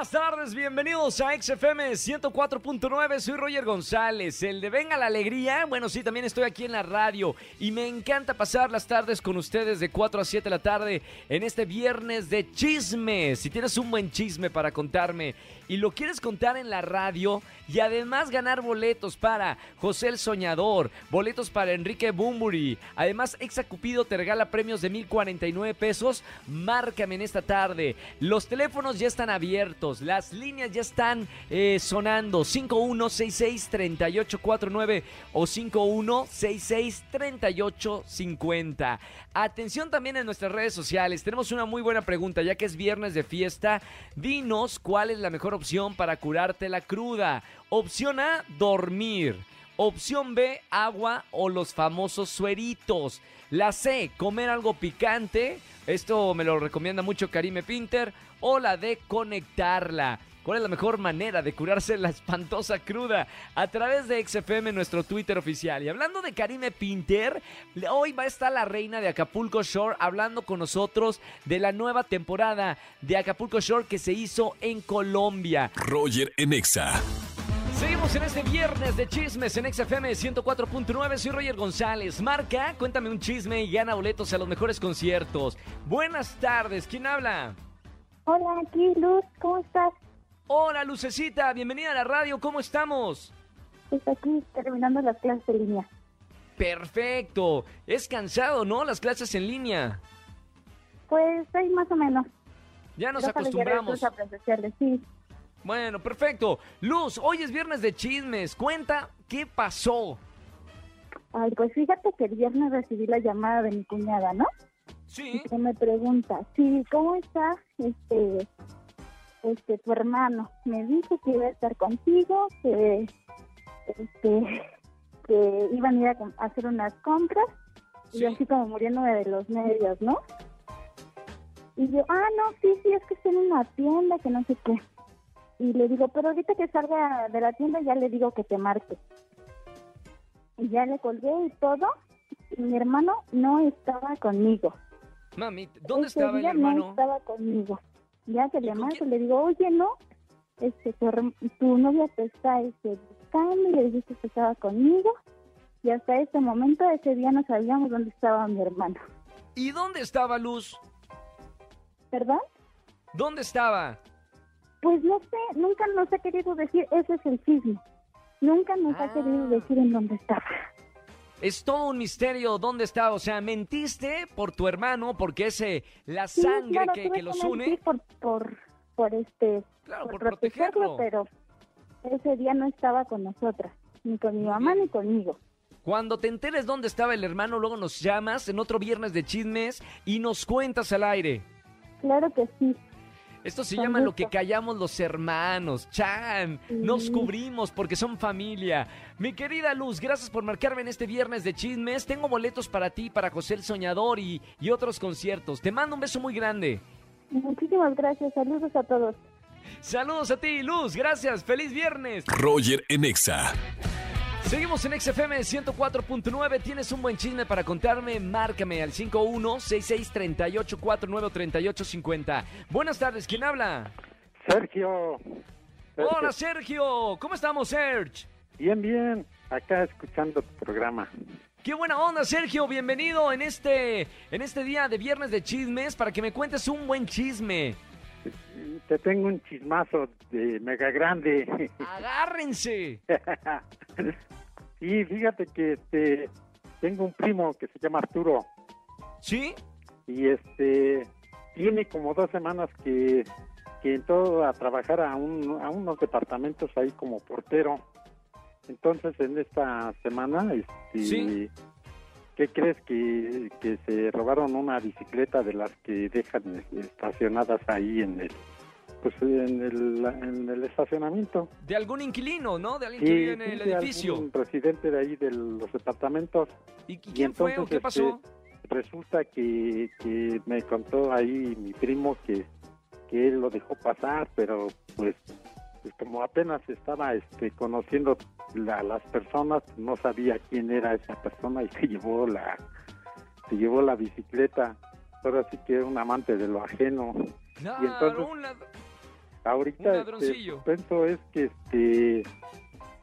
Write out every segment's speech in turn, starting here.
Buenas tardes, bienvenidos a XFM 104.9, soy Roger González, el de Venga la Alegría, bueno sí, también estoy aquí en la radio y me encanta pasar las tardes con ustedes de 4 a 7 de la tarde en este viernes de chismes, si tienes un buen chisme para contarme y lo quieres contar en la radio y además ganar boletos para José el Soñador, boletos para Enrique Bumburi, además Exacupido te regala premios de 1049 pesos, márcame en esta tarde, los teléfonos ya están abiertos, las líneas ya están eh, sonando, 5166-3849 o 5166-3850. Atención también en nuestras redes sociales, tenemos una muy buena pregunta, ya que es viernes de fiesta, dinos cuál es la mejor opción para curarte la cruda. Opción A, dormir. Opción B, agua o los famosos sueritos. La C, comer algo picante. Esto me lo recomienda mucho Karime Pinter. O la D, conectarla. ¿Cuál es la mejor manera de curarse la espantosa cruda? A través de XFM, nuestro Twitter oficial. Y hablando de Karime Pinter, hoy va a estar la reina de Acapulco Shore hablando con nosotros de la nueva temporada de Acapulco Shore que se hizo en Colombia. Roger en Exa. Seguimos en este viernes de chismes en XFM 104.9. Soy Roger González. Marca, cuéntame un chisme y gana boletos a los mejores conciertos. Buenas tardes, ¿quién habla? Hola, aquí Luz, ¿cómo estás? Hola, Lucecita, bienvenida a la radio, ¿cómo estamos? Pues aquí terminando las clases en línea. Perfecto. Es cansado, ¿no? Las clases en línea. Pues ahí más o menos. Ya nos llegar acostumbramos. a sí. Bueno, perfecto. Luz, hoy es viernes de chismes. Cuenta qué pasó. Ay, pues fíjate que el viernes recibí la llamada de mi cuñada, ¿no? Sí. Que me pregunta, sí, ¿cómo está este, este, tu hermano? Me dijo que iba a estar contigo, que, este, que iban a ir a, hacer unas compras, y yo así como muriéndome de los nervios, ¿no? Y yo, ah, no, sí, sí, es que está en una tienda, que no sé qué. Y le digo, pero ahorita que salga de la tienda ya le digo que te marque. Y ya le colgué y todo, y mi hermano no estaba conmigo. Mami, ¿dónde Ese estaba el hermano? No estaba conmigo. Ya que ¿Y le marco, le digo, oye, no, este, tu, tu novia te está este, buscando y le dijiste que estaba conmigo. Y hasta ese momento, ese día no sabíamos dónde estaba mi hermano. ¿Y dónde estaba Luz? ¿Verdad? ¿Dónde estaba? Pues no sé, nunca nos ha querido decir, ese es el chisme. Nunca nos Ah. ha querido decir en dónde estaba. Es todo un misterio dónde está. O sea, mentiste por tu hermano porque ese la Sí, sangre claro, que, los une. Por, por, por este, Claro, por protegerlo, protegerlo. pero ese día no estaba con nosotras, ni con mi mamá ni conmigo. Cuando te enteres dónde estaba el hermano, luego nos llamas en otro viernes de chismes y nos cuentas al aire. Claro que sí. Esto se llama lo que callamos los hermanos. Chan, nos cubrimos porque son familia. Mi querida Luz, gracias por marcarme en este viernes de chismes. Tengo boletos para ti, para José el Soñador y, y otros conciertos. Te mando un beso muy grande. Muchísimas gracias. Saludos a todos. Saludos a ti, Luz. Gracias. Feliz viernes. Roger en Exa. Seguimos en XFM 104.9. ¿Tienes un buen chisme para contarme? Márcame al 516638493850. Buenas tardes, ¿quién habla? Sergio. Sergio. Hola, Sergio. ¿Cómo estamos, Serge? Bien, bien. Acá escuchando tu programa. Qué buena onda, Sergio. Bienvenido en este, en este día de viernes de chismes para que me cuentes un buen chisme. Te tengo un chismazo de mega grande. Agárrense. sí, fíjate que este, tengo un primo que se llama Arturo ¿Sí? y este tiene como dos semanas que, que entró a trabajar a, un, a unos departamentos ahí como portero. Entonces en esta semana, este, Sí. ¿Qué crees que, que se robaron una bicicleta de las que dejan estacionadas ahí en el pues en el, en el estacionamiento? De algún inquilino, ¿no? De alguien que vive en sí, el de edificio. algún residente de ahí de los departamentos. ¿Y, y quién fue o entonces, qué este, pasó? resulta que, que me contó ahí mi primo que, que él lo dejó pasar, pero pues, pues como apenas estaba este conociendo la- las personas, no sabía quién era esa persona y se llevó la, se llevó la bicicleta. Ahora sí que era un amante de lo ajeno. Claro, entonces- un lad- Ahorita Un este, es que este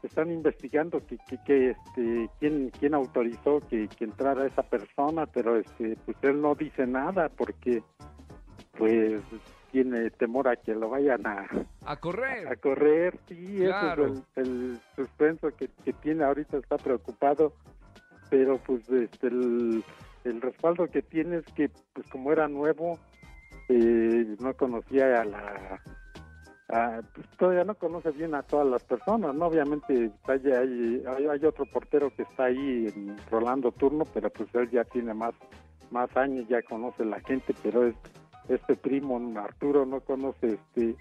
están investigando que, que, que, este quién quién autorizó que, que entrara esa persona, pero este pues él no dice nada porque pues tiene temor a que lo vayan a, a a correr. correr, sí, Claro. eso es el, el suspenso que, que tiene ahorita, está preocupado, pero pues este el, el respaldo que tiene es que pues como era nuevo, eh, no conocía a la... a- pues, todavía no conoce bien a todas las personas, ¿no? Obviamente hay, hay, hay, otro portero que está ahí rolando turno, pero pues él ya tiene más, más años, ya conoce la gente, pero es este primo Arturo no conoce este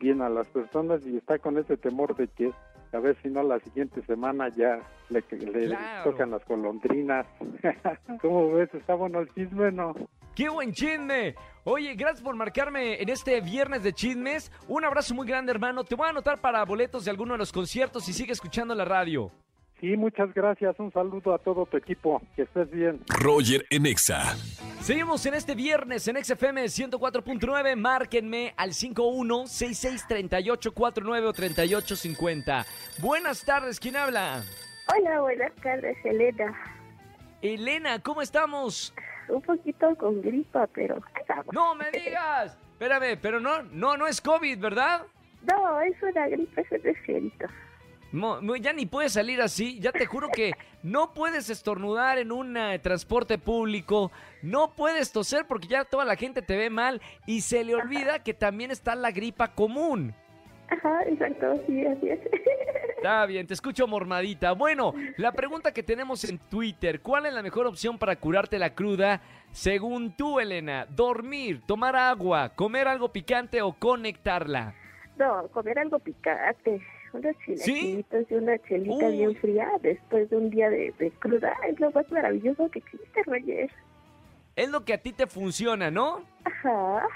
bien a las personas y está con ese temor de que a ver si no la siguiente semana ya le, le Claro. tocan las golondrinas. ¿Cómo ves? ¿Está bueno el chisme no? ¡Qué buen chisme! Oye, gracias por marcarme en este viernes de chismes. Un abrazo muy grande, hermano. Te voy a anotar para boletos de alguno de los conciertos y sigue escuchando la radio. Sí, muchas gracias. Un saludo a todo tu equipo. Que estés bien. Roger en Exa. Seguimos en este viernes en XFM 104.9. Márquenme al 51663849 o 3850. Buenas tardes, ¿quién habla? Hola, buenas tardes, Elena. Elena, ¿cómo estamos? Un poquito con gripa, pero estamos. ¡No me digas! Espérame, pero no, no, no es COVID, ¿verdad? No, es una gripa, es un. No, no, ya ni puedes salir así. Ya te juro que no puedes estornudar en un eh, transporte público. No puedes toser porque ya toda la gente te ve mal y se le olvida que también está la gripa común. Ajá, exacto, sí, así es. Está bien, te escucho mormadita. Bueno, la pregunta que tenemos en Twitter, ¿cuál es la mejor opción para curarte la cruda? Según tú, Elena, dormir, tomar agua, comer algo picante o conectarla. No, comer algo picante, unos chilaquitos y una chelita Uy. bien fría después de un día de, de cruda es lo más maravilloso que existe, Roger. Es lo que a ti te funciona, ¿no? Ajá.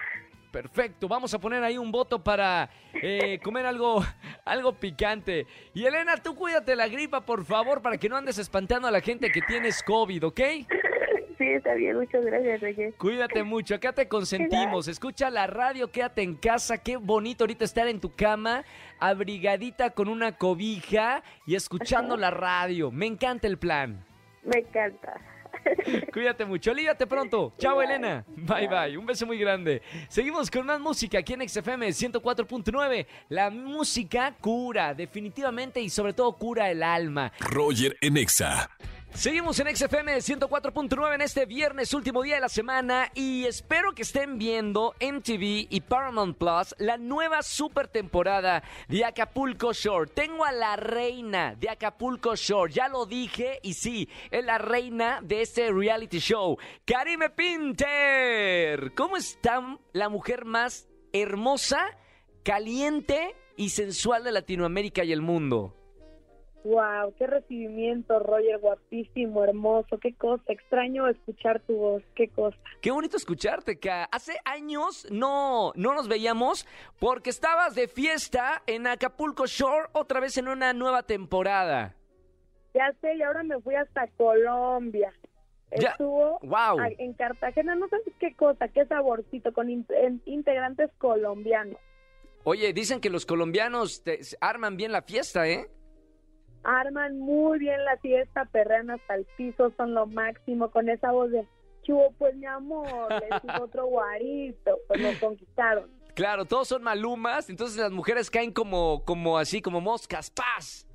Perfecto, vamos a poner ahí un voto para eh, comer algo, algo picante. Y Elena, tú cuídate la gripa, por favor, para que no andes espantando a la gente que tienes COVID, ¿ok? Sí, está bien, muchas gracias, Roger. Cuídate mucho, acá te consentimos. Escucha la radio, quédate en casa. Qué bonito ahorita estar en tu cama, abrigadita con una cobija y escuchando la radio. Me encanta el plan. Me encanta. Cuídate mucho, olvídate pronto. Chao, Elena. Bye, bye. Un beso muy grande. Seguimos con más música aquí en XFM 104.9. La música cura, definitivamente, y sobre todo cura el alma. Roger en Exa. Seguimos en XFM 104.9 en este viernes, último día de la semana, y espero que estén viendo MTV y Paramount Plus la nueva super temporada de Acapulco Shore. Tengo a la reina de Acapulco Shore, ya lo dije, y sí, es la reina de este reality show, Karime Pinter. ¿Cómo está la mujer más hermosa, caliente y sensual de Latinoamérica y el mundo? Wow, qué recibimiento, Roger, guapísimo, hermoso, qué cosa, extraño escuchar tu voz, qué cosa. Qué bonito escucharte, que hace años no, no nos veíamos porque estabas de fiesta en Acapulco Shore otra vez en una nueva temporada. Ya sé, y ahora me fui hasta Colombia. Ya, Estuvo wow. en Cartagena, no sabes qué cosa, qué saborcito, con in- en- integrantes colombianos. Oye, dicen que los colombianos te- arman bien la fiesta, ¿eh? Arman muy bien la fiesta, perrean hasta el piso, son lo máximo, con esa voz de, chubo, pues mi amor, digo otro guarito, pues nos conquistaron. Claro, todos son malumas, entonces las mujeres caen como, como así, como moscas, ¡paz!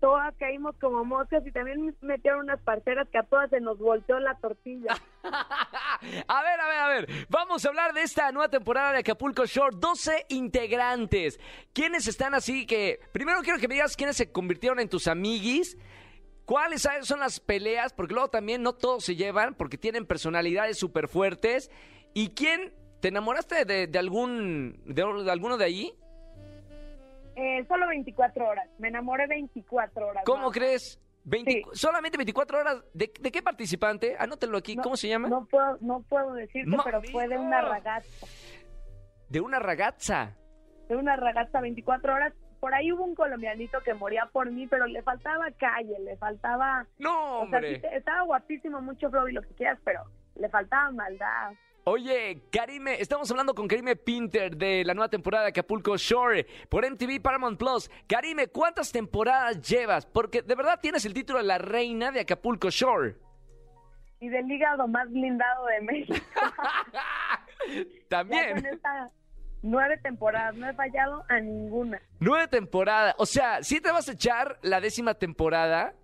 Todas caímos como moscas y también metieron unas parceras que a todas se nos volteó la tortilla. a ver, a ver, a ver. Vamos a hablar de esta nueva temporada de Acapulco Shore. 12 integrantes. ¿Quiénes están así que... Primero quiero que me digas quiénes se convirtieron en tus amiguis. ¿Cuáles son las peleas? Porque luego también no todos se llevan porque tienen personalidades súper fuertes. ¿Y quién... ¿Te enamoraste de, algún... De, de alguno de ahí? Eh, solo 24 horas. Me enamoré 24 horas. ¿Cómo ¿no? crees? 20 Sí. Solamente 24 horas. ¿De, de qué participante? Anótelo aquí. No, ¿Cómo se llama? No puedo, no puedo decirte, pero fue de una ragazza. De una ragazza. De una ragazza 24 horas. por ahí hubo un colombianito que moría por mí, pero le faltaba calle, le faltaba... No, O sea, sí hombre. estaba guapísimo, mucho flow y lo que quieras, pero le faltaba maldad. Oye, Karime, estamos hablando con Karime Pinter de la nueva temporada de Acapulco Shore por MTV Paramount Plus. Karime, ¿cuántas temporadas llevas? Porque de verdad tienes el título de la reina de Acapulco Shore. Y del hígado más blindado de México. Ya También. con estas nueve temporadas, no he fallado a ninguna. Nueve temporadas. O sea, ¿sí te vas a echar la décima temporada?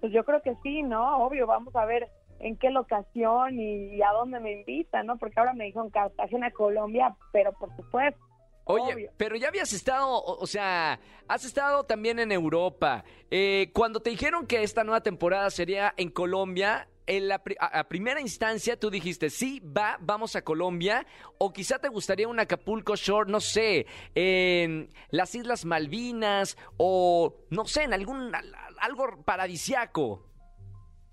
Pues yo creo que sí, ¿no? Obvio, vamos a ver en qué locación y a dónde me invitan, ¿no? Porque ahora me dijeron Cartagena, Colombia, pero por supuesto. Oye, obvio. pero ya habías estado, o, o sea, has estado también en Europa. Eh, cuando te dijeron que esta nueva temporada sería en Colombia, en la pri- a, a primera instancia tú dijiste, sí, va, vamos a Colombia, o quizá te gustaría un Acapulco Shore, no sé, en las Islas Malvinas, o no sé, en algún, al- algo paradisiaco.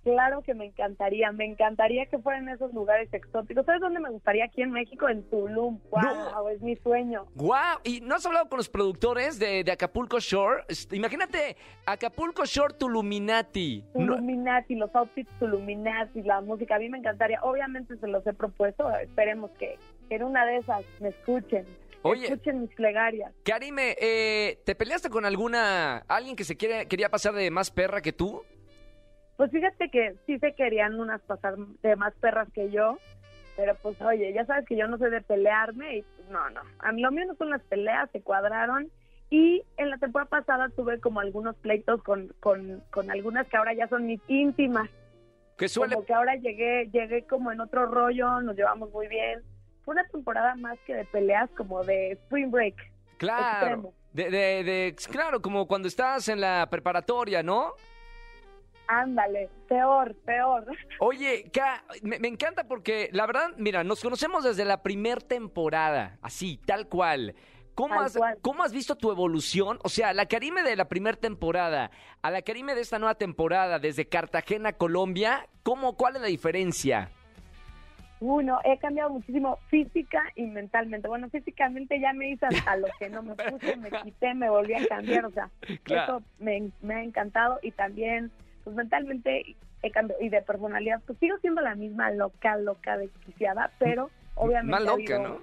Claro que me encantaría, me encantaría que fueran esos lugares exóticos. ¿Sabes dónde me gustaría? Aquí en México, en Tulum. ¡Wow! No. Es mi sueño. ¡Guau! ¿Y no has hablado con los productores de, de Acapulco Shore? Imagínate, Acapulco Shore Tuluminati. No- Tuluminati, los outfits Tuluminati, la música, a mí me encantaría. Obviamente se los he propuesto, esperemos que en una de esas me escuchen. Oye. Escuchen mis plegarias. Karime, eh, ¿te peleaste con alguna, alguien que se quiere, quería pasar de más perra que tú? Pues fíjate que sí se querían unas pasar de más perras que yo, pero pues oye, ya sabes que yo no soy de pelearme y pues no, no. A mí lo mío no son las peleas, se cuadraron y en la temporada pasada tuve como algunos pleitos con, con, con algunas que ahora ya son mis íntimas. Que suele... Como que ahora llegué, llegué como en otro rollo, nos llevamos muy bien. Fue una temporada más que de peleas, como de spring break. Claro. extremo. De, de, de- claro, como cuando estás en la preparatoria, ¿no? Ándale, peor, peor. Oye, Ka, me, me encanta porque la verdad, mira, nos conocemos desde la primer temporada, así, tal cual. ¿Cómo, Tal has, cual. ¿Cómo has visto tu evolución? O sea, la Karime de la primera temporada a la Karime de esta nueva temporada, desde Cartagena, Colombia, ¿cómo, ¿cuál es la diferencia? Uno, he cambiado muchísimo física y mentalmente. Bueno, físicamente ya me hice hasta lo que no me puse, me quité, me volví a cambiar. O sea, Claro. eso me, me ha encantado y también, pues mentalmente he cambiado. Y de personalidad, pues sigo siendo la misma loca, loca, desquiciada, pero obviamente Más ha loca, ¿no?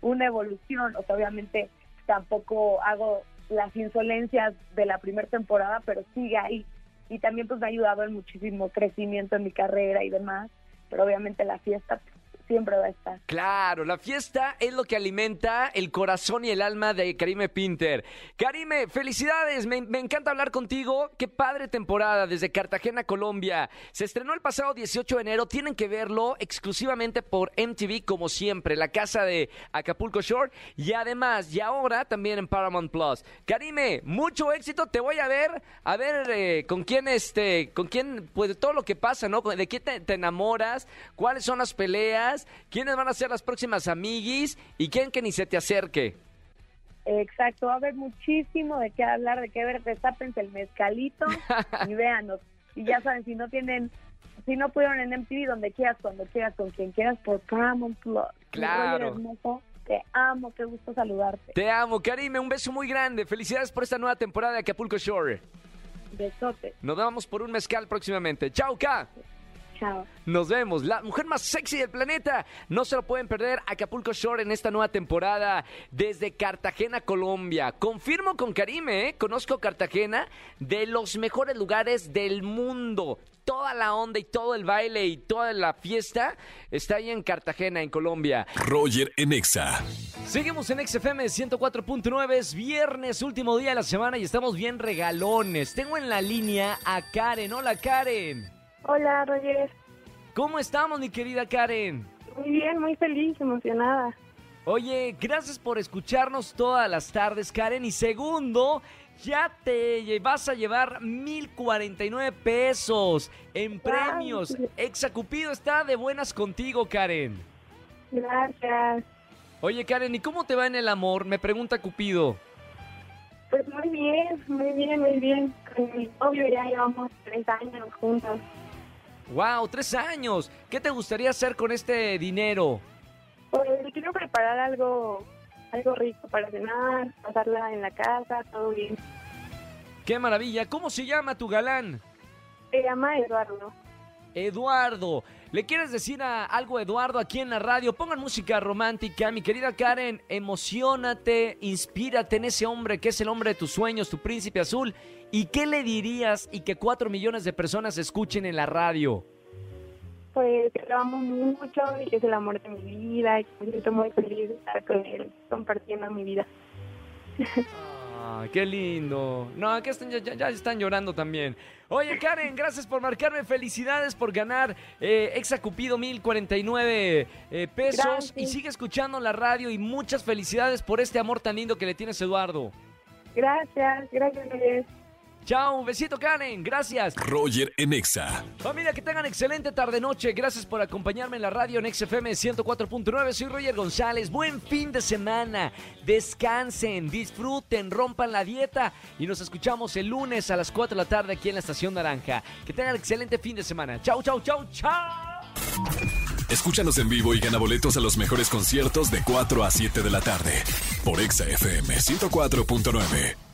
una evolución. O sea, obviamente tampoco hago las insolencias de la primera temporada, pero sigue ahí. Y también pues me ha ayudado en muchísimo crecimiento en mi carrera y demás. Pero obviamente la fiesta pues, siempre va a estar. Claro, la fiesta es lo que alimenta el corazón y el alma de Karime Pinter. Karime, felicidades, me, encanta hablar contigo. Qué padre temporada desde Cartagena, Colombia. Se estrenó el pasado 18 de enero, tienen que verlo exclusivamente por MTV como siempre, la casa de Acapulco Shore y además, y ahora también en Paramount Plus. Karime, mucho éxito, te voy a ver, a ver eh, con quién este, con quién, pues todo lo que pasa, ¿no? De quién te, te enamoras, cuáles son las peleas, quiénes van a ser las próximas amiguis y quién que ni se te acerque. Exacto, va a haber muchísimo de qué hablar, de qué ver, destápense el mezcalito y véanos. Y ya saben, si no tienen, si no pudieron en MTV, donde quieras, cuando quieras, con quien quieras, por Paramount Plus. Claro. Te amo, qué gusto saludarte. Te amo, Karime, un beso muy grande. Felicidades por esta nueva temporada de Acapulco Shore. Besote, Nos vemos por un mezcal próximamente. Chao, K. chao. Nos vemos. La mujer más sexy del planeta. No se lo pueden perder. Acapulco Shore en esta nueva temporada desde Cartagena, Colombia. Confirmo con Karime, ¿eh? conozco Cartagena de los mejores lugares del mundo. Toda la onda y todo el baile y toda la fiesta está ahí en Cartagena, en Colombia. Roger en Exa. Seguimos en XFM 104.9, es viernes, último día de la semana y estamos bien regalones. Tengo en la línea a Karen. Hola Karen. Hola, Roger. ¿Cómo estamos mi querida Karen? Muy bien, muy feliz, emocionada. Oye, gracias por escucharnos todas las tardes, Karen. Y segundo, ya te vas a llevar 1049 pesos en premios. Wow. Exacupido está de buenas contigo, Karen. Gracias. Oye, Karen, ¿y cómo te va en el amor? Me pregunta Cupido. Pues muy bien, muy bien, muy bien. Con mi novio ya llevamos tres años juntos. Wow, tres años. ¿Qué te gustaría hacer con este dinero? Pues quiero preparar algo algo rico para cenar, pasarla en la casa, todo bien. ¡Qué maravilla! ¿Cómo se llama tu galán? Se llama Eduardo. Eduardo. ¿Le quieres decir a algo Eduardo aquí en la radio? Pongan música romántica. Mi querida Karen, emocionate, inspírate en ese hombre que es el hombre de tus sueños, tu príncipe azul. ¿Y qué le dirías y que cuatro millones de personas escuchen en la radio? Pues que lo amo mucho y que es el amor de mi vida y que me siento muy feliz de estar con él, compartiendo mi vida. Ah, qué lindo. No, que están, ya, están llorando también. Oye, Karen, gracias por marcarme. Felicidades por ganar eh, Exa Cupido 1049 eh, pesos. Gracias. Y sigue escuchando la radio y muchas felicidades por este amor tan lindo que le tienes, Eduardo. Gracias, gracias. Chao, un besito, Karen. Gracias. Roger en Exa. Familia, que tengan excelente tarde-noche. Gracias por acompañarme en la radio en XFM 104.9. Soy Roger González. Buen fin de semana. Descansen, disfruten, rompan la dieta. Y nos escuchamos el lunes a las 4 de la tarde aquí en la Estación Naranja. Que tengan excelente fin de semana. Chau, chau, chau, chau. Escúchanos en vivo y gana boletos a los mejores conciertos de 4 a 7 de la tarde. Por Exa FM 104.9.